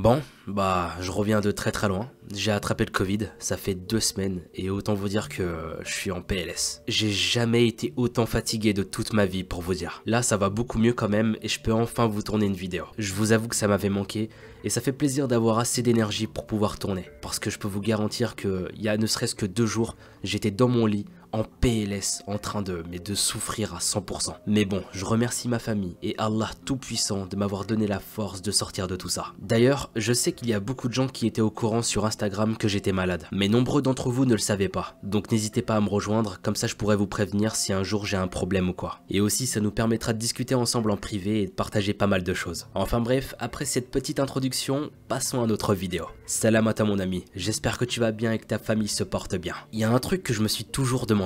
Bon, bah, je reviens de très très loin. J'ai attrapé le Covid, ça fait deux semaines, et autant vous dire que je suis en PLS. J'ai jamais été autant fatigué de toute ma vie, pour vous dire. Là, ça va beaucoup mieux quand même, et je peux enfin vous tourner une vidéo. Je vous avoue que ça m'avait manqué, et ça fait plaisir d'avoir assez d'énergie pour pouvoir tourner. Parce que je peux vous garantir que, il y a ne serait-ce que deux jours, j'étais dans mon lit, en PLS, en train de, mais de souffrir à 100%. Mais bon, je remercie ma famille et Allah Tout-Puissant de m'avoir donné la force de sortir de tout ça. D'ailleurs, je sais qu'il y a beaucoup de gens qui étaient au courant sur Instagram que j'étais malade, mais nombreux d'entre vous ne le savaient pas. Donc n'hésitez pas à me rejoindre, comme ça je pourrais vous prévenir si un jour j'ai un problème ou quoi. Et aussi ça nous permettra de discuter ensemble en privé et de partager pas mal de choses. Enfin bref, après cette petite introduction, passons à notre vidéo. Salam mon ami, j'espère que tu vas bien et que ta famille se porte bien. Il y a un truc que je me suis toujours demandé.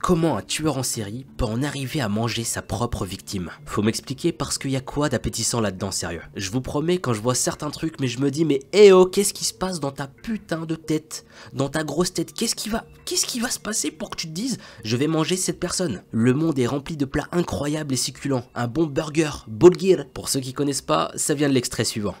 Comment un tueur en série peut en arriver à manger sa propre victime? Faut m'expliquer parce qu'il y a quoi d'appétissant là-dedans sérieux? Je vous promets quand je vois certains trucs mais je me dis mais eh oh qu'est-ce qui se passe dans ta putain de tête? Dans ta grosse tête qu'est-ce qui va Qu'est-ce qui va se passer pour que tu te dises je vais manger cette personne? Le monde est rempli de plats incroyables et succulents. Un bon burger, Bulgir. Pour ceux qui connaissent pas, ça vient de l'extrait suivant.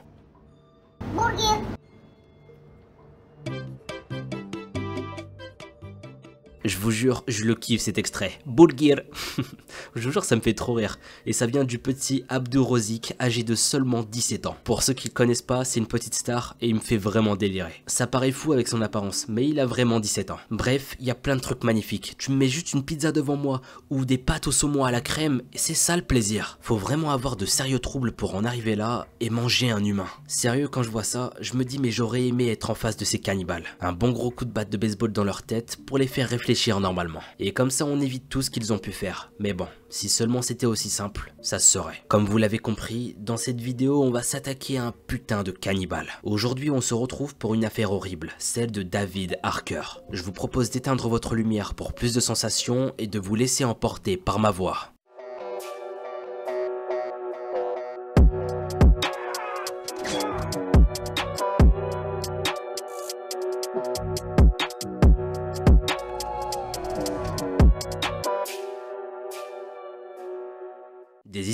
Je vous jure, je le kiffe cet extrait. Bulgir Je vous jure, ça me fait trop rire. Et ça vient du petit Abdou Rozik, âgé de seulement 17 ans. Pour ceux qui le connaissent pas, c'est une petite star et il me fait vraiment délirer. Ça paraît fou avec son apparence, mais il a vraiment 17 ans. Bref, il y a plein de trucs magnifiques. Tu me mets juste une pizza devant moi ou des pâtes au saumon à la crème c'est ça le plaisir. Faut vraiment avoir de sérieux troubles pour en arriver là et manger un humain. Sérieux, quand je vois ça, je me dis mais j'aurais aimé être en face de ces cannibales. Un bon gros coup de batte de baseball dans leur tête pour les faire réfléchir normalement. Et comme ça on évite tout ce qu'ils ont pu faire. Mais bon, si seulement c'était aussi simple, ça se serait. Comme vous l'avez compris, dans cette vidéo on va s'attaquer à un putain de cannibale. Aujourd'hui on se retrouve pour une affaire horrible, celle de David Harker. Je vous propose d'éteindre votre lumière pour plus de sensations et de vous laisser emporter par ma voix.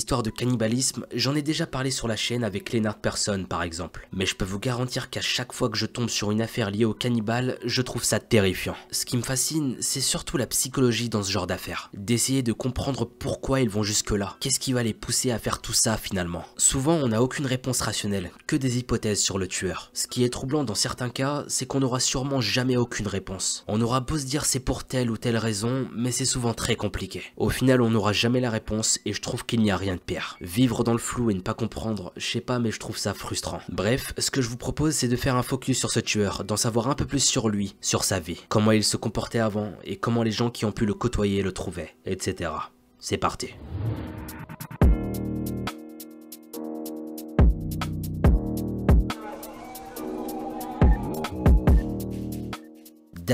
Histoires de cannibalisme, j'en ai déjà parlé sur la chaîne avec Lennart Persson par exemple. Mais je peux vous garantir qu'à chaque fois que je tombe sur une affaire liée au cannibale, je trouve ça terrifiant. Ce qui me fascine, c'est surtout la psychologie dans ce genre d'affaires. D'essayer de comprendre pourquoi ils vont jusque là. Qu'est-ce qui va les pousser à faire tout ça finalement? Souvent on n'a aucune réponse rationnelle, que des hypothèses sur le tueur. Ce qui est troublant dans certains cas, c'est qu'on n'aura sûrement jamais aucune réponse. On aura beau se dire c'est pour telle ou telle raison, mais c'est souvent très compliqué. Au final on n'aura jamais la réponse et je trouve qu'il n'y a rien Vivre dans le flou et ne pas comprendre, je sais pas mais je trouve ça frustrant. Bref, ce que je vous propose c'est de faire un focus sur ce tueur, d'en savoir un peu plus sur lui, sur sa vie, comment il se comportait avant et comment les gens qui ont pu le côtoyer le trouvaient, etc. C'est parti.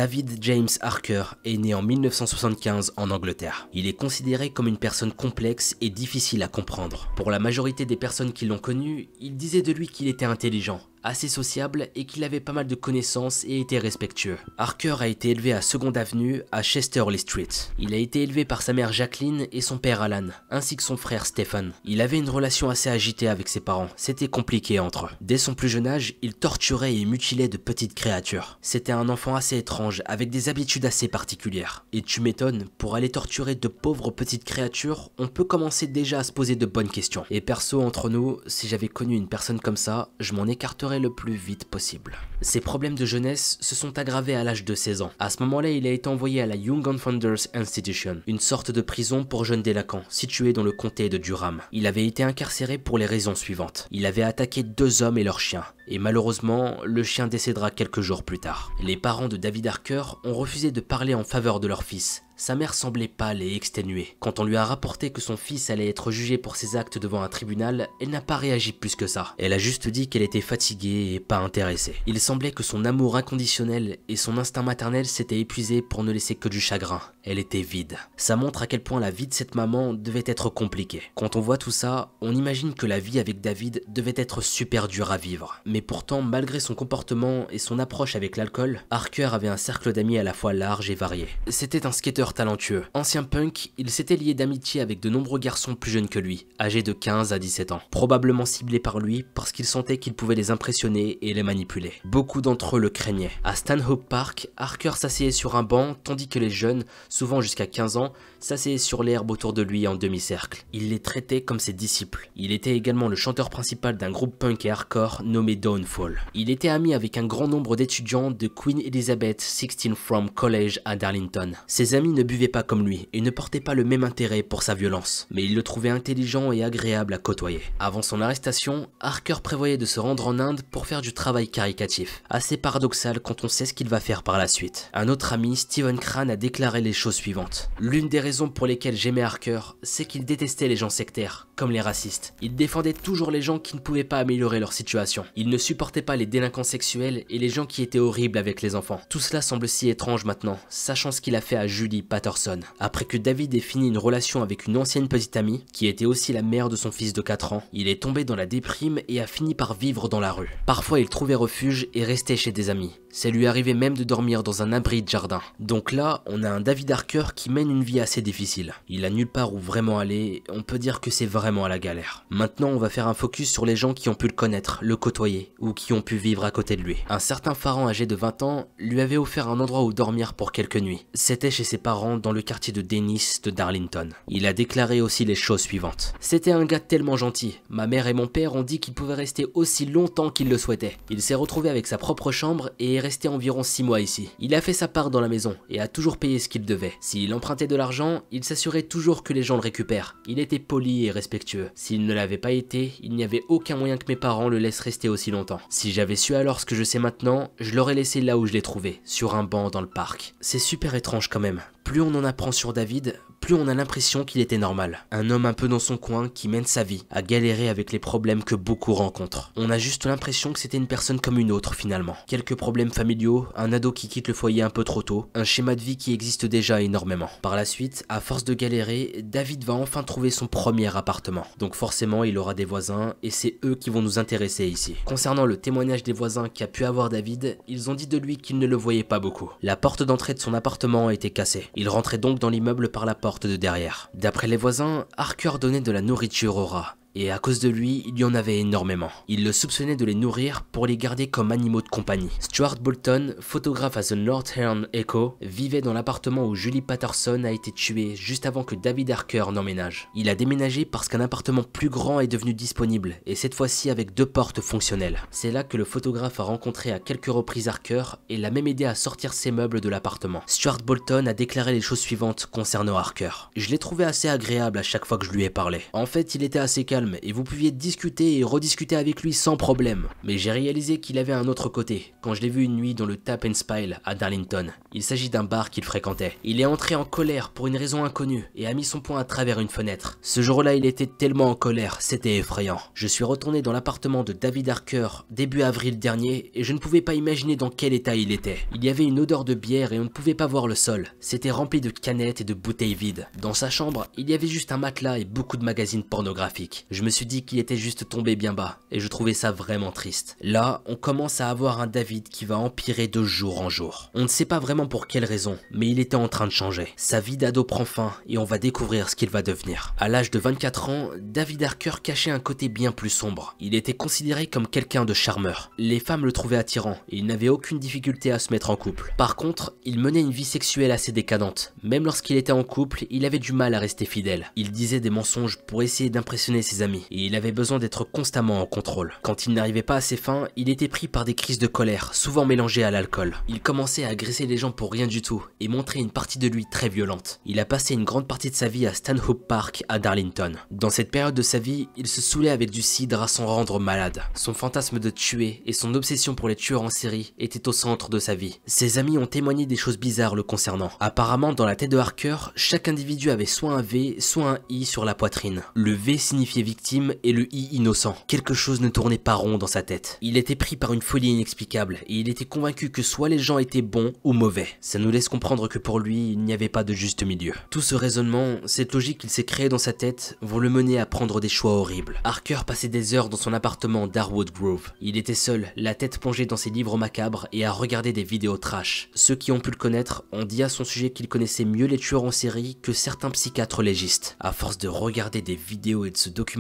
David James Harker est né en 1975 en Angleterre. Il est considéré comme une personne complexe et difficile à comprendre. Pour la majorité des personnes qui l'ont connu, il disait de lui qu'il était intelligent, assez sociable et qu'il avait pas mal de connaissances et était respectueux. Harker a été élevé à Second Avenue à Chesterley Street. Il a été élevé par sa mère Jacqueline et son père Alan, ainsi que son frère Stephen. Il avait une relation assez agitée avec ses parents, c'était compliqué entre eux. Dès son plus jeune âge, il torturait et mutilait de petites créatures. C'était un enfant assez étrange, avec des habitudes assez particulières. Et tu m'étonnes, pour aller torturer de pauvres petites créatures, on peut commencer déjà à se poser de bonnes questions. Et perso, entre nous, si j'avais connu une personne comme ça, je m'en écarterais le plus vite possible. Ses problèmes de jeunesse se sont aggravés à l'âge de 16 ans. À ce moment-là, il a été envoyé à la Young Founders Institution, une sorte de prison pour jeunes délinquants, située dans le comté de Durham. Il avait été incarcéré pour les raisons suivantes. Il avait attaqué deux hommes et leur chien, et malheureusement, le chien décédera quelques jours plus tard. Les parents de David Harker ont refusé de parler en faveur de leur fils, sa mère semblait pâle et exténuée. Quand on lui a rapporté que son fils allait être jugé pour ses actes devant un tribunal, elle n'a pas réagi plus que ça. Elle a juste dit qu'elle était fatiguée et pas intéressée. Il semblait que son amour inconditionnel et son instinct maternel s'étaient épuisés pour ne laisser que du chagrin. Elle était vide. Ça montre à quel point la vie de cette maman devait être compliquée. Quand on voit tout ça, on imagine que la vie avec David devait être super dure à vivre. Mais pourtant, malgré son comportement et son approche avec l'alcool, Harker avait un cercle d'amis à la fois large et varié. C'était un skater talentueux. Ancien punk, il s'était lié d'amitié avec de nombreux garçons plus jeunes que lui, âgés de 15 à 17 ans, probablement ciblés par lui parce qu'il sentait qu'il pouvait les impressionner et les manipuler. Beaucoup d'entre eux le craignaient. À Stanhope Park, Harker s'asseyait sur un banc tandis que les jeunes, souvent jusqu'à 15 ans, s'asseyaient sur l'herbe autour de lui en demi-cercle. Il les traitait comme ses disciples. Il était également le chanteur principal d'un groupe punk et hardcore nommé Downfall. Il était ami avec un grand nombre d'étudiants de Queen Elizabeth XVI From College à Darlington. Ses amis ne buvaient pas comme lui et ne portaient pas le même intérêt pour sa violence, mais il le trouvait intelligent et agréable à côtoyer. Avant son arrestation, Harker prévoyait de se rendre en Inde pour faire du travail caricatif, assez paradoxal quand on sait ce qu'il va faire par la suite. Un autre ami, Steven Crane, a déclaré les choses suivantes. L'une des raisons pour lesquelles j'aimais Harker, c'est qu'il détestait les gens sectaires, comme les racistes. Il défendait toujours les gens qui ne pouvaient pas améliorer leur situation. Il ne supportait pas les délinquants sexuels et les gens qui étaient horribles avec les enfants. Tout cela semble si étrange maintenant, sachant ce qu'il a fait à Julie Patterson. Après que David ait fini une relation avec une ancienne petite amie, qui était aussi la mère de son fils de 4 ans, il est tombé dans la déprime et a fini par vivre dans la rue. Parfois il trouvait refuge et restait chez des amis. Ça lui arrivait même de dormir dans un abri de jardin. Donc là, on a un David Harker qui mène une vie assez difficile. Il a nulle part où vraiment aller, on peut dire que c'est vraiment à la galère. Maintenant, on va faire un focus sur les gens qui ont pu le connaître, le côtoyer, ou qui ont pu vivre à côté de lui. Un certain pharaon âgé de 20 ans lui avait offert un endroit où dormir pour quelques nuits. C'était chez ses parents dans le quartier de Dennis de Darlington. Il a déclaré aussi les choses suivantes. C'était un gars tellement gentil. Ma mère et mon père ont dit qu'il pouvait rester aussi longtemps qu'il le souhaitait. Il s'est retrouvé avec sa propre chambre et est resté environ 6 mois ici. Il a fait sa part dans la maison et a toujours payé ce qu'il devait. S'il empruntait de l'argent, il s'assurait toujours que les gens le récupèrent. Il était poli et respectueux. S'il ne l'avait pas été, il n'y avait aucun moyen que mes parents le laissent rester aussi longtemps. Si j'avais su alors ce que je sais maintenant, je l'aurais laissé là où je l'ai trouvé, sur un banc dans le parc. C'est super étrange quand même. Plus on en apprend sur David, plus on a l'impression qu'il était normal. Un homme un peu dans son coin qui mène sa vie, à galérer avec les problèmes que beaucoup rencontrent. On a juste l'impression que c'était une personne comme une autre finalement. Quelques problèmes familiaux, un ado qui quitte le foyer un peu trop tôt, un schéma de vie qui existe déjà énormément. Par la suite, à force de galérer, David va enfin trouver son premier appartement. Donc forcément, il aura des voisins et c'est eux qui vont nous intéresser ici. Concernant le témoignage des voisins qu'a pu avoir David, ils ont dit de lui qu'ils ne le voyaient pas beaucoup. La porte d'entrée de son appartement était cassée. Il rentrait donc dans l'immeuble par la porte de derrière. D'après les voisins, Harker donnait de la nourriture au rat et à cause de lui, il y en avait énormément. Il le soupçonnait de les nourrir pour les garder comme animaux de compagnie. Stuart Bolton, photographe à The Northern Echo, vivait dans l'appartement où Julie Patterson a été tuée juste avant que David Harker n'emménage. Il a déménagé parce qu'un appartement plus grand est devenu disponible, et cette fois-ci avec deux portes fonctionnelles. C'est là que le photographe a rencontré à quelques reprises Harker et l'a même aidé à sortir ses meubles de l'appartement. Stuart Bolton a déclaré les choses suivantes concernant Harker. Je l'ai trouvé assez agréable à chaque fois que je lui ai parlé. En fait, il était assez calme et vous pouviez discuter et rediscuter avec lui sans problème. Mais j'ai réalisé qu'il avait un autre côté quand je l'ai vu une nuit dans le Tap and Spile à Darlington. Il s'agit d'un bar qu'il fréquentait. Il est entré en colère pour une raison inconnue et a mis son poing à travers une fenêtre. Ce jour-là, il était tellement en colère, c'était effrayant. Je suis retourné dans l'appartement de David Harker début avril dernier et je ne pouvais pas imaginer dans quel état il était. Il y avait une odeur de bière et on ne pouvait pas voir le sol. C'était rempli de canettes et de bouteilles vides. Dans sa chambre, il y avait juste un matelas et beaucoup de magazines pornographiques. Je me suis dit qu'il était juste tombé bien bas, et je trouvais ça vraiment triste. Là, on commence à avoir un David qui va empirer de jour en jour. On ne sait pas vraiment pour quelle raison, mais il était en train de changer. Sa vie d'ado prend fin, et on va découvrir ce qu'il va devenir. À l'âge de 24 ans, David Harker cachait un côté bien plus sombre. Il était considéré comme quelqu'un de charmeur. Les femmes le trouvaient attirant, et il n'avait aucune difficulté à se mettre en couple. Par contre, il menait une vie sexuelle assez décadente. Même lorsqu'il était en couple, il avait du mal à rester fidèle. Il disait des mensonges pour essayer d'impressionner ses et il avait besoin d'être constamment en contrôle. Quand il n'arrivait pas à ses fins, il était pris par des crises de colère, souvent mélangées à l'alcool. Il commençait à agresser les gens pour rien du tout et montrer une partie de lui très violente. Il a passé une grande partie de sa vie à Stanhope Park à Darlington. Dans cette période de sa vie, il se saoulait avec du cidre à s'en rendre malade. Son fantasme de tuer et son obsession pour les tueurs en série étaient au centre de sa vie. Ses amis ont témoigné des choses bizarres le concernant. Apparemment, dans la tête de Harker, chaque individu avait soit un V, soit un I sur la poitrine. Le V signifiait victimes et le i innocent. Quelque chose ne tournait pas rond dans sa tête. Il était pris par une folie inexplicable et il était convaincu que soit les gens étaient bons ou mauvais. Ça nous laisse comprendre que pour lui, il n'y avait pas de juste milieu. Tout ce raisonnement, cette logique qu'il s'est créée dans sa tête, vont le mener à prendre des choix horribles. Harker passait des heures dans son appartement d'Arwood Grove. Il était seul, la tête plongée dans ses livres macabres et à regarder des vidéos trash. Ceux qui ont pu le connaître ont dit à son sujet qu'il connaissait mieux les tueurs en série que certains psychiatres légistes. À force de regarder des vidéos et de se documenter,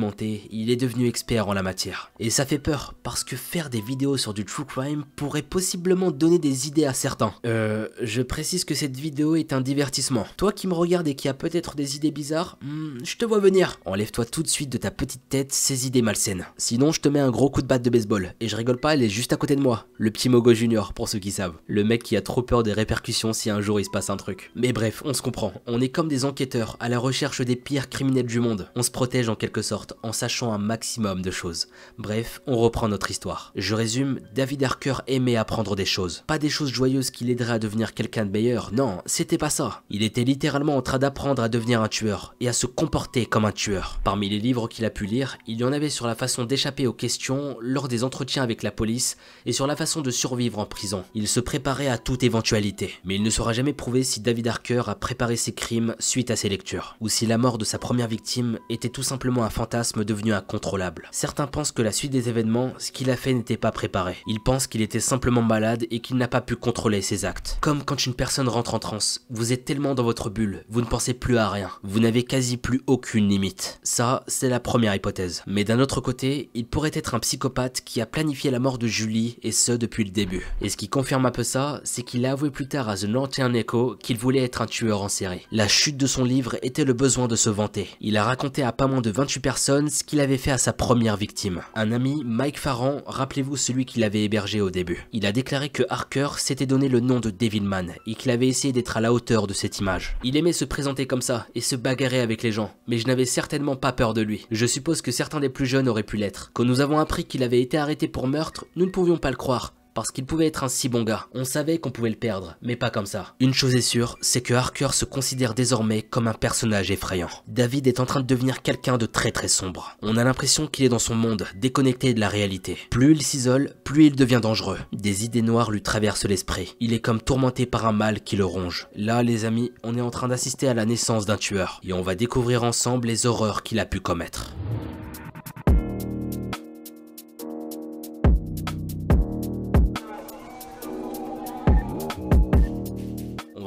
il est devenu expert en la matière. Et ça fait peur, parce que faire des vidéos sur du true crime pourrait possiblement donner des idées à certains. Euh, je précise que cette vidéo est un divertissement. Toi qui me regardes et qui a peut-être des idées bizarres, hmm, je te vois venir. Enlève-toi tout de suite de ta petite tête ces idées malsaines. Sinon, je te mets un gros coup de batte de baseball. Et je rigole pas, elle est juste à côté de moi. Le petit Mogo Junior, pour ceux qui savent. Le mec qui a trop peur des répercussions si un jour il se passe un truc. Mais bref, on se comprend. On est comme des enquêteurs à la recherche des pires criminels du monde. On se protège en quelque sorte en sachant un maximum de choses. Bref, on reprend notre histoire. Je résume, David Harker aimait apprendre des choses. Pas des choses joyeuses qui l'aideraient à devenir quelqu'un de meilleur, non, c'était pas ça. Il était littéralement en train d'apprendre à devenir un tueur et à se comporter comme un tueur. Parmi les livres qu'il a pu lire, il y en avait sur la façon d'échapper aux questions lors des entretiens avec la police et sur la façon de survivre en prison. Il se préparait à toute éventualité, mais il ne sera jamais prouvé si David Harker a préparé ses crimes suite à ses lectures, ou si la mort de sa première victime était tout simplement un fantasme devenu incontrôlable. Certains pensent que la suite des événements, ce qu'il a fait n'était pas préparé. Ils pensent qu'il était simplement malade et qu'il n'a pas pu contrôler ses actes. Comme quand une personne rentre en transe, vous êtes tellement dans votre bulle, vous ne pensez plus à rien, vous n'avez quasi plus aucune limite. Ça, c'est la première hypothèse. Mais d'un autre côté, il pourrait être un psychopathe qui a planifié la mort de Julie, et ce depuis le début. Et ce qui confirme un peu ça, c'est qu'il a avoué plus tard à The Northern Echo qu'il voulait être un tueur en série. La chute de son livre était le besoin de se vanter. Il a raconté à pas moins de 28 personnes ce qu'il avait fait à sa première victime. Un ami, Mike Farran, rappelez-vous celui qu'il avait hébergé au début. Il a déclaré que Harker s'était donné le nom de Devilman et qu'il avait essayé d'être à la hauteur de cette image. Il aimait se présenter comme ça et se bagarrer avec les gens, mais je n'avais certainement pas peur de lui. Je suppose que certains des plus jeunes auraient pu l'être. Quand nous avons appris qu'il avait été arrêté pour meurtre, nous ne pouvions pas le croire parce qu'il pouvait être un si bon gars. On savait qu'on pouvait le perdre, mais pas comme ça. Une chose est sûre, c'est que Harker se considère désormais comme un personnage effrayant. David est en train de devenir quelqu'un de très très sombre. On a l'impression qu'il est dans son monde, déconnecté de la réalité. Plus il s'isole, plus il devient dangereux. Des idées noires lui traversent l'esprit. Il est comme tourmenté par un mal qui le ronge. Là, les amis, on est en train d'assister à la naissance d'un tueur, et on va découvrir ensemble les horreurs qu'il a pu commettre.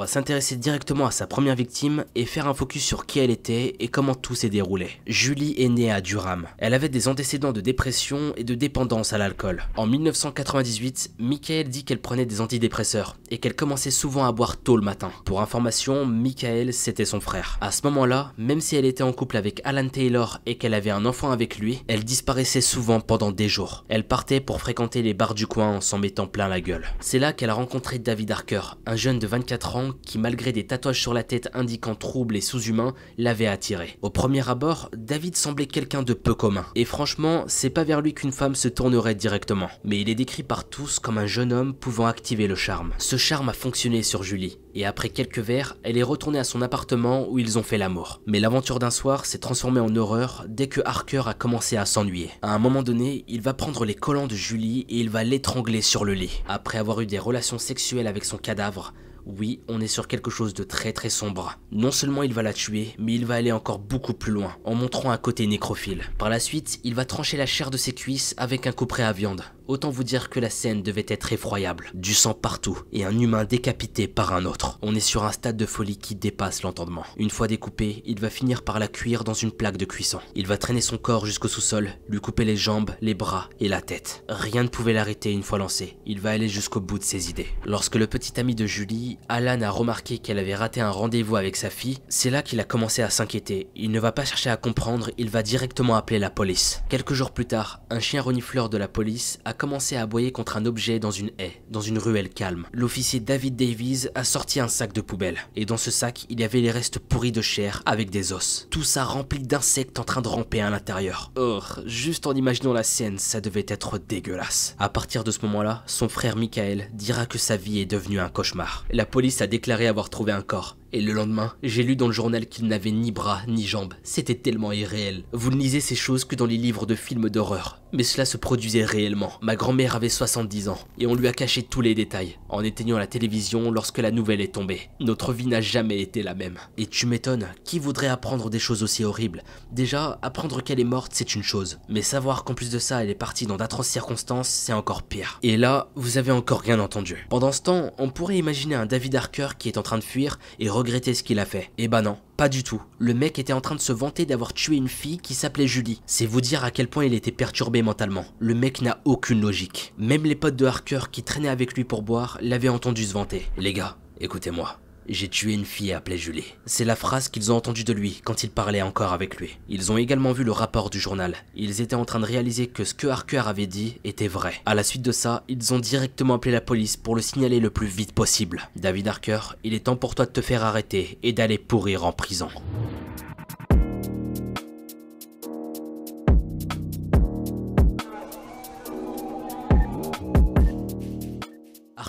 S'intéresser directement à sa première victime et faire un focus sur qui elle était et comment tout s'est déroulé. Julie est née à Durham. Elle avait des antécédents de dépression et de dépendance à l'alcool. En 1998, Michael dit qu'elle prenait des antidépresseurs et qu'elle commençait souvent à boire tôt le matin. Pour information, Michael c'était son frère. À ce moment-là, même si elle était en couple avec Alan Taylor et qu'elle avait un enfant avec lui, elle disparaissait souvent pendant des jours. Elle partait pour fréquenter les bars du coin en s'en mettant plein la gueule. C'est là qu'elle a rencontré David Harker, un jeune de 24 ans qui, malgré des tatouages sur la tête indiquant trouble et sous-humain, l'avait attiré. Au premier abord, David semblait quelqu'un de peu commun. Et franchement, c'est pas vers lui qu'une femme se tournerait directement. Mais il est décrit par tous comme un jeune homme pouvant activer le charme. Ce charme a fonctionné sur Julie. Et après quelques verres, elle est retournée à son appartement où ils ont fait l'amour. Mais l'aventure d'un soir s'est transformée en horreur dès que Harker a commencé à s'ennuyer. À un moment donné, il va prendre les collants de Julie et il va l'étrangler sur le lit. Après avoir eu des relations sexuelles avec son cadavre, oui, on est sur quelque chose de très très sombre. Non seulement il va la tuer, mais il va aller encore beaucoup plus loin, en montrant un côté nécrophile. Par la suite, il va trancher la chair de ses cuisses avec un couperet à viande. Autant vous dire que la scène devait être effroyable. Du sang partout, et un humain décapité par un autre. On est sur un stade de folie qui dépasse l'entendement. Une fois découpé, il va finir par la cuire dans une plaque de cuisson. Il va traîner son corps jusqu'au sous-sol, lui couper les jambes, les bras et la tête. Rien ne pouvait l'arrêter une fois lancé. Il va aller jusqu'au bout de ses idées. Lorsque le petit ami de Julie, Alan, a remarqué qu'elle avait raté un rendez-vous avec sa fille, c'est là qu'il a commencé à s'inquiéter. Il ne va pas chercher à comprendre, il va directement appeler la police. Quelques jours plus tard, un chien renifleur de la police a commencé à aboyer contre un objet dans une haie, dans une ruelle calme. L'officier David Davies a sorti un sac de poubelle, et dans ce sac, il y avait les restes pourris de chair avec des os. Tout ça rempli d'insectes en train de ramper à l'intérieur. Oh, juste en imaginant la scène, ça devait être dégueulasse. À partir de ce moment-là, son frère Michael dira que sa vie est devenue un cauchemar. La police a déclaré avoir trouvé un corps, Et le lendemain, j'ai lu dans le journal qu'il n'avait ni bras ni jambes. C'était tellement irréel. Vous ne lisez ces choses que dans les livres de films d'horreur. Mais cela se produisait réellement. Ma grand-mère avait 70 ans et on lui a caché tous les détails en éteignant la télévision lorsque la nouvelle est tombée. Notre vie n'a jamais été la même. Et tu m'étonnes, qui voudrait apprendre des choses aussi horribles? Déjà, apprendre qu'elle est morte, c'est une chose. Mais savoir qu'en plus de ça, elle est partie dans d'atroces circonstances, c'est encore pire. Et là, vous avez encore rien entendu. Pendant ce temps, on pourrait imaginer un David Harker qui est en train de fuir et regretter ce qu'il a fait. Eh bah non, pas du tout. Le mec était en train de se vanter d'avoir tué une fille qui s'appelait Julie. C'est vous dire à quel point il était perturbé mentalement. Le mec n'a aucune logique. Même les potes de Harker qui traînaient avec lui pour boire l'avaient entendu se vanter. Les gars, écoutez-moi. J'ai tué une fille appelée Julie. C'est la phrase qu'ils ont entendue de lui quand il parlait encore avec lui. Ils ont également vu le rapport du journal. Ils étaient en train de réaliser que ce que Harker avait dit était vrai. À la suite de ça, ils ont directement appelé la police pour le signaler le plus vite possible. David Harker, il est temps pour toi de te faire arrêter et d'aller pourrir en prison.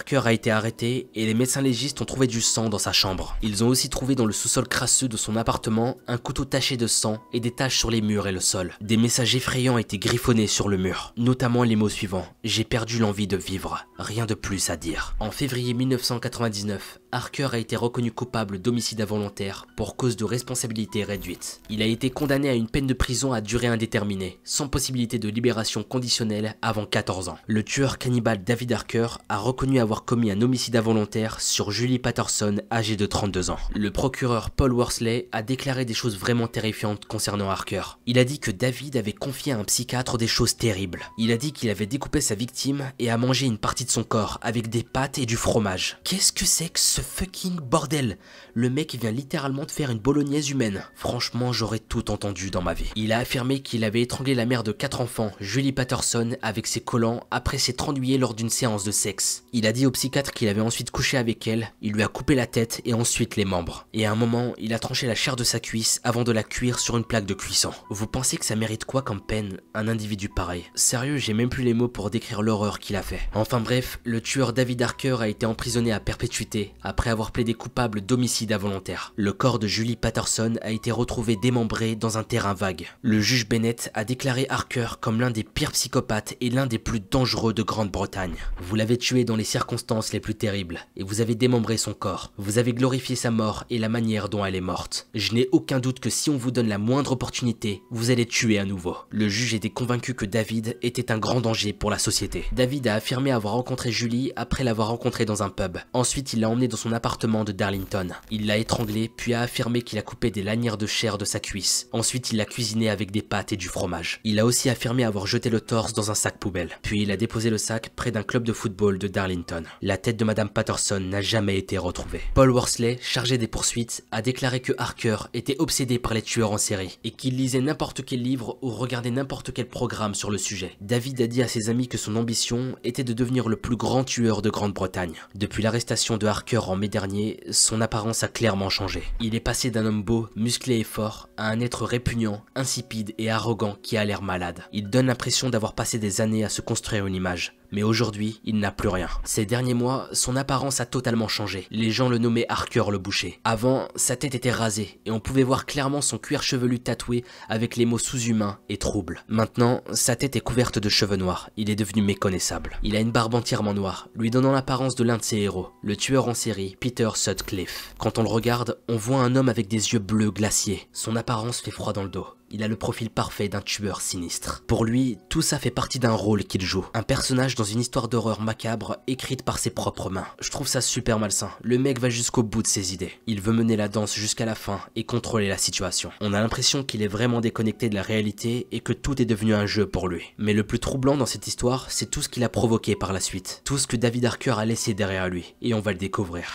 Harker a été arrêté et les médecins légistes ont trouvé du sang dans sa chambre. Ils ont aussi trouvé dans le sous-sol crasseux de son appartement un couteau taché de sang et des taches sur les murs et le sol. Des messages effrayants étaient griffonnés sur le mur, notamment les mots suivants. J'ai perdu l'envie de vivre. Rien de plus à dire. En février 1999, Harker a été reconnu coupable d'homicide involontaire pour cause de responsabilité réduite. Il a été condamné à une peine de prison à durée indéterminée, sans possibilité de libération conditionnelle avant 14 ans. Le tueur cannibale David Harker a reconnu avoir commis un homicide involontaire sur Julie Patterson, âgée de 32 ans. Le procureur Paul Worsley a déclaré des choses vraiment terrifiantes concernant Harker. Il a dit que David avait confié à un psychiatre des choses terribles. Il a dit qu'il avait découpé sa victime et a mangé une partie de son corps avec des pâtes et du fromage. Qu'est-ce que c'est que ce fucking bordel? Le mec vient littéralement de faire une bolognaise humaine. Franchement, j'aurais tout entendu dans ma vie. Il a affirmé qu'il avait étranglé la mère de quatre enfants, Julie Patterson, avec ses collants après s'être ennuyé lors d'une séance de sexe. Il a dit au psychiatre qu'il avait ensuite couché avec elle, il lui a coupé la tête et ensuite les membres. Et à un moment, il a tranché la chair de sa cuisse avant de la cuire sur une plaque de cuisson. Vous pensez que ça mérite quoi comme peine, un individu pareil? Sérieux, j'ai même plus les mots pour décrire l'horreur qu'il a fait. Enfin bref, le tueur David Harker a été emprisonné à perpétuité après avoir plaidé coupable d'homicide involontaire. Le corps de Julie Patterson a été retrouvé démembré dans un terrain vague. Le juge Bennett a déclaré Harker comme l'un des pires psychopathes et l'un des plus dangereux de Grande-Bretagne. Vous l'avez tué dans les circonstances les plus terribles et vous avez démembré son corps. Vous avez glorifié sa mort et la manière dont elle est morte. Je n'ai aucun doute que si on vous donne la moindre opportunité, vous allez tuer à nouveau. Le juge était convaincu que David était un grand danger pour la société. David a affirmé avoir rencontré Julie après l'avoir rencontrée dans un pub. Ensuite, il l'a emmenée dans son appartement de Darlington. Il l'a étranglée, puis a affirmé qu'il a coupé des lanières de chair de sa cuisse. Ensuite, il l'a cuisinée avec des pâtes et du fromage. Il a aussi affirmé avoir jeté le torse dans un sac poubelle. Puis il a déposé le sac près d'un club de football de Darlington. La tête de Madame Patterson n'a jamais été retrouvée. Paul Worsley, chargé des poursuites, a déclaré que Harker était obsédé par les tueurs en série et qu'il lisait n'importe quel livre ou regardait n'importe quel programme sur le sujet. David a dit à ses amis que son ambition était de devenir le plus grand tueur de Grande-Bretagne. Depuis l'arrestation de Harker en mai dernier, son apparence a clairement changé. Il est passé d'un homme beau, musclé et fort, à un être répugnant, insipide et arrogant qui a l'air malade. Il donne l'impression d'avoir passé des années à se construire une image mais aujourd'hui, il n'a plus rien. Ces derniers mois, son apparence a totalement changé. Les gens le nommaient Harker le boucher. Avant, sa tête était rasée, et on pouvait voir clairement son cuir chevelu tatoué avec les mots sous-humains et troubles. Maintenant, sa tête est couverte de cheveux noirs, il est devenu méconnaissable. Il a une barbe entièrement noire, lui donnant l'apparence de l'un de ses héros, le tueur en série, Peter Sutcliffe. Quand on le regarde, on voit un homme avec des yeux bleus glaciers. Son apparence fait froid dans le dos il a le profil parfait d'un tueur sinistre. Pour lui, tout ça fait partie d'un rôle qu'il joue. Un personnage dans une histoire d'horreur macabre écrite par ses propres mains. Je trouve ça super malsain. Le mec va jusqu'au bout de ses idées. Il veut mener la danse jusqu'à la fin et contrôler la situation. On a l'impression qu'il est vraiment déconnecté de la réalité et que tout est devenu un jeu pour lui. Mais le plus troublant dans cette histoire, c'est tout ce qu'il a provoqué par la suite. Tout ce que David Harker a laissé derrière lui. Et on va le découvrir.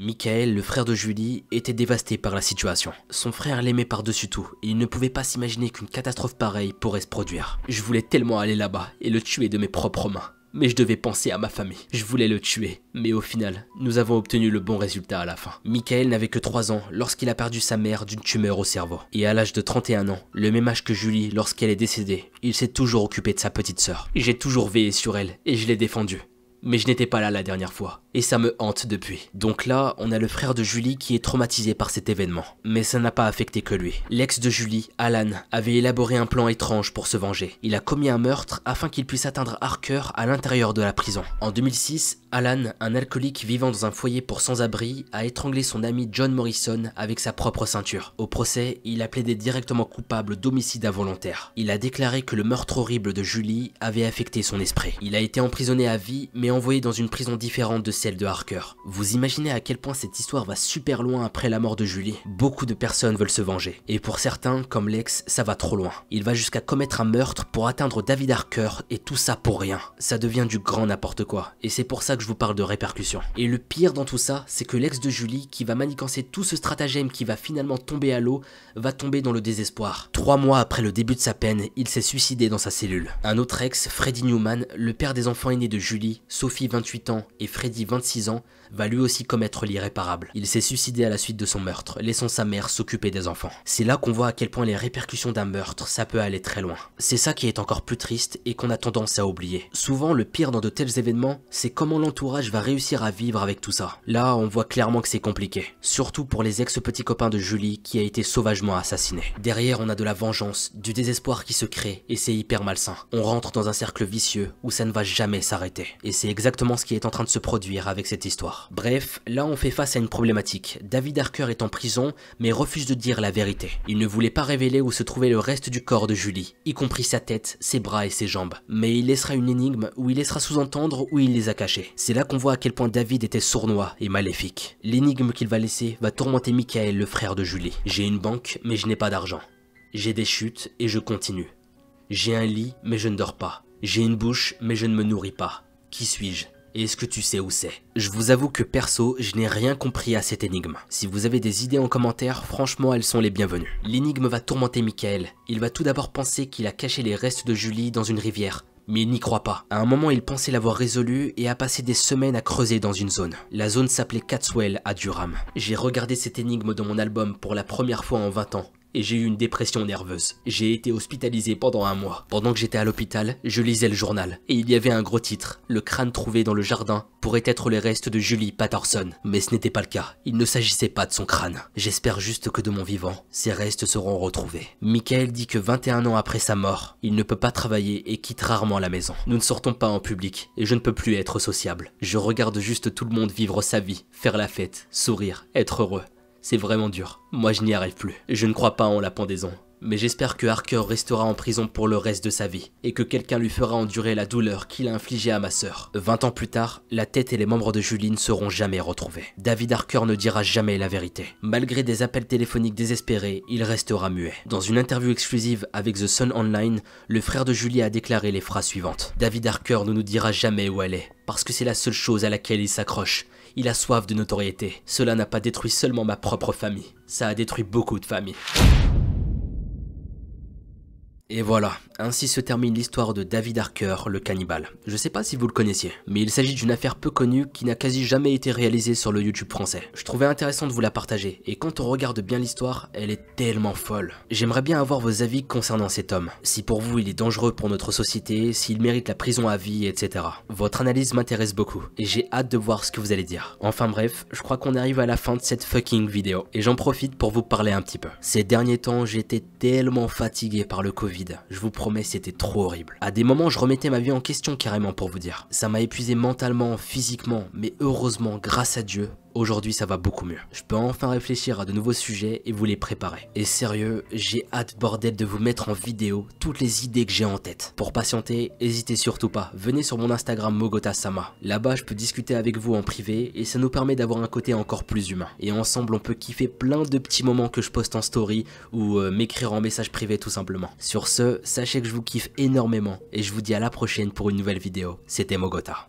Michael, le frère de Julie, était dévasté par la situation. Son frère l'aimait par-dessus tout, et il ne pouvait pas s'imaginer qu'une catastrophe pareille pourrait se produire. Je voulais tellement aller là-bas et le tuer de mes propres mains. Mais je devais penser à ma famille. Je voulais le tuer. Mais au final, nous avons obtenu le bon résultat à la fin. Michael n'avait que 3 ans lorsqu'il a perdu sa mère d'une tumeur au cerveau. Et à l'âge de 31 ans, le même âge que Julie lorsqu'elle est décédée, il s'est toujours occupé de sa petite sœur. J'ai toujours veillé sur elle et je l'ai défendue. Mais je n'étais pas là la dernière fois, et ça me hante depuis. Donc là, on a le frère de Julie qui est traumatisé par cet événement. Mais ça n'a pas affecté que lui. L'ex de Julie, Alan, avait élaboré un plan étrange pour se venger. Il a commis un meurtre afin qu'il puisse atteindre Harker à l'intérieur de la prison. En 2006, Alan, un alcoolique vivant dans un foyer pour sans-abri, a étranglé son ami John Morrison avec sa propre ceinture. Au procès, il a plaidé directement coupable d'homicide involontaire. Il a déclaré que le meurtre horrible de Julie avait affecté son esprit. Il a été emprisonné à vie, mais envoyé dans une prison différente de celle de Harker. Vous imaginez à quel point cette histoire va super loin après la mort de Julie Beaucoup de personnes veulent se venger, et pour certains, comme l'ex, ça va trop loin. Il va jusqu'à commettre un meurtre pour atteindre David Harker, et tout ça pour rien. Ça devient du grand n'importe quoi, et c'est pour ça que je vous parle de répercussions. Et le pire dans tout ça, c'est que l'ex de Julie, qui va manigancer tout ce stratagème qui va finalement tomber à l'eau, va tomber dans le désespoir. Trois mois après le début de sa peine, il s'est suicidé dans sa cellule. Un autre ex, Freddy Newman, le père des enfants aînés de Julie, Sophie 28 ans et Freddy 26 ans, va lui aussi commettre l'irréparable. Il s'est suicidé à la suite de son meurtre, laissant sa mère s'occuper des enfants. C'est là qu'on voit à quel point les répercussions d'un meurtre, ça peut aller très loin. C'est ça qui est encore plus triste et qu'on a tendance à oublier. Souvent, le pire dans de tels événements, c'est comment l'entourage va réussir à vivre avec tout ça. Là, on voit clairement que c'est compliqué. Surtout pour les ex-petits copains de Julie qui a été sauvagement assassiné. Derrière, on a de la vengeance, du désespoir qui se crée et c'est hyper malsain. On rentre dans un cercle vicieux où ça ne va jamais s'arrêter. Et c'est exactement ce qui est en train de se produire avec cette histoire. Bref, là on fait face à une problématique. David Harker est en prison, mais refuse de dire la vérité. Il ne voulait pas révéler où se trouvait le reste du corps de Julie, y compris sa tête, ses bras et ses jambes. Mais il laissera une énigme où il laissera sous-entendre où il les a cachés. C'est là qu'on voit à quel point David était sournois et maléfique. L'énigme qu'il va laisser va tourmenter Michael, le frère de Julie. J'ai une banque, mais je n'ai pas d'argent. J'ai des chutes et je continue. J'ai un lit, mais je ne dors pas. J'ai une bouche, mais je ne me nourris pas. Qui suis-je? Est-ce que tu sais où c'est? Je vous avoue que perso, je n'ai rien compris à cette énigme. Si vous avez des idées en commentaire, franchement elles sont les bienvenues. L'énigme va tourmenter Michael. Il va tout d'abord penser qu'il a caché les restes de Julie dans une rivière, mais il n'y croit pas. À un moment, il pensait l'avoir résolu et a passé des semaines à creuser dans une zone. La zone s'appelait Catswell à Durham. J'ai regardé cette énigme dans mon album pour la première fois en 20 ans et j'ai eu une dépression nerveuse. J'ai été hospitalisé pendant un mois. Pendant que j'étais à l'hôpital, je lisais le journal et il y avait un gros titre. Le crâne trouvé dans le jardin pourrait être les restes de Julie Patterson. Mais ce n'était pas le cas. Il ne s'agissait pas de son crâne. J'espère juste que de mon vivant, ces restes seront retrouvés. Michael dit que 21 ans après sa mort, il ne peut pas travailler et quitte rarement la maison. Nous ne sortons pas en public et je ne peux plus être sociable. Je regarde juste tout le monde vivre sa vie, faire la fête, sourire, être heureux. C'est vraiment dur. Moi je n'y arrive plus. Je ne crois pas en la pendaison. Mais j'espère que Harker restera en prison pour le reste de sa vie, et que quelqu'un lui fera endurer la douleur qu'il a infligée à ma sœur. 20 ans plus tard, la tête et les membres de Julie ne seront jamais retrouvés. David Harker ne dira jamais la vérité. Malgré des appels téléphoniques désespérés, il restera muet. Dans une interview exclusive avec The Sun Online, le frère de Julie a déclaré les phrases suivantes. David Harker ne nous dira jamais où elle est, parce que c'est la seule chose à laquelle il s'accroche. Il a soif de notoriété. Cela n'a pas détruit seulement ma propre famille, ça a détruit beaucoup de familles. Et voilà, ainsi se termine l'histoire de David Harker, le cannibale. Je sais pas si vous le connaissiez, mais il s'agit d'une affaire peu connue qui n'a quasi jamais été réalisée sur le YouTube français. Je trouvais intéressant de vous la partager, et quand on regarde bien l'histoire, elle est tellement folle. J'aimerais bien avoir vos avis concernant cet homme. Si pour vous il est dangereux pour notre société, s'il mérite la prison à vie, etc. Votre analyse m'intéresse beaucoup, et j'ai hâte de voir ce que vous allez dire. Enfin bref, je crois qu'on arrive à la fin de cette fucking vidéo, et j'en profite pour vous parler un petit peu. Ces derniers temps, j'étais tellement fatigué par le Covid je vous promets, c'était trop horrible. À des moments, je remettais ma vie en question carrément pour vous dire. Ça m'a épuisé mentalement, physiquement, mais heureusement, grâce à Dieu, Aujourd'hui, ça va beaucoup mieux. Je peux enfin réfléchir à de nouveaux sujets et vous les préparer. Et sérieux, j'ai hâte bordel de vous mettre en vidéo toutes les idées que j'ai en tête. Pour patienter, n'hésitez surtout pas. Venez sur mon Instagram Mogota Sama. Là-bas, je peux discuter avec vous en privé et ça nous permet d'avoir un côté encore plus humain. Et ensemble, on peut kiffer plein de petits moments que je poste en story ou euh, m'écrire en message privé tout simplement. Sur ce, sachez que je vous kiffe énormément et je vous dis à la prochaine pour une nouvelle vidéo. C'était Mogota.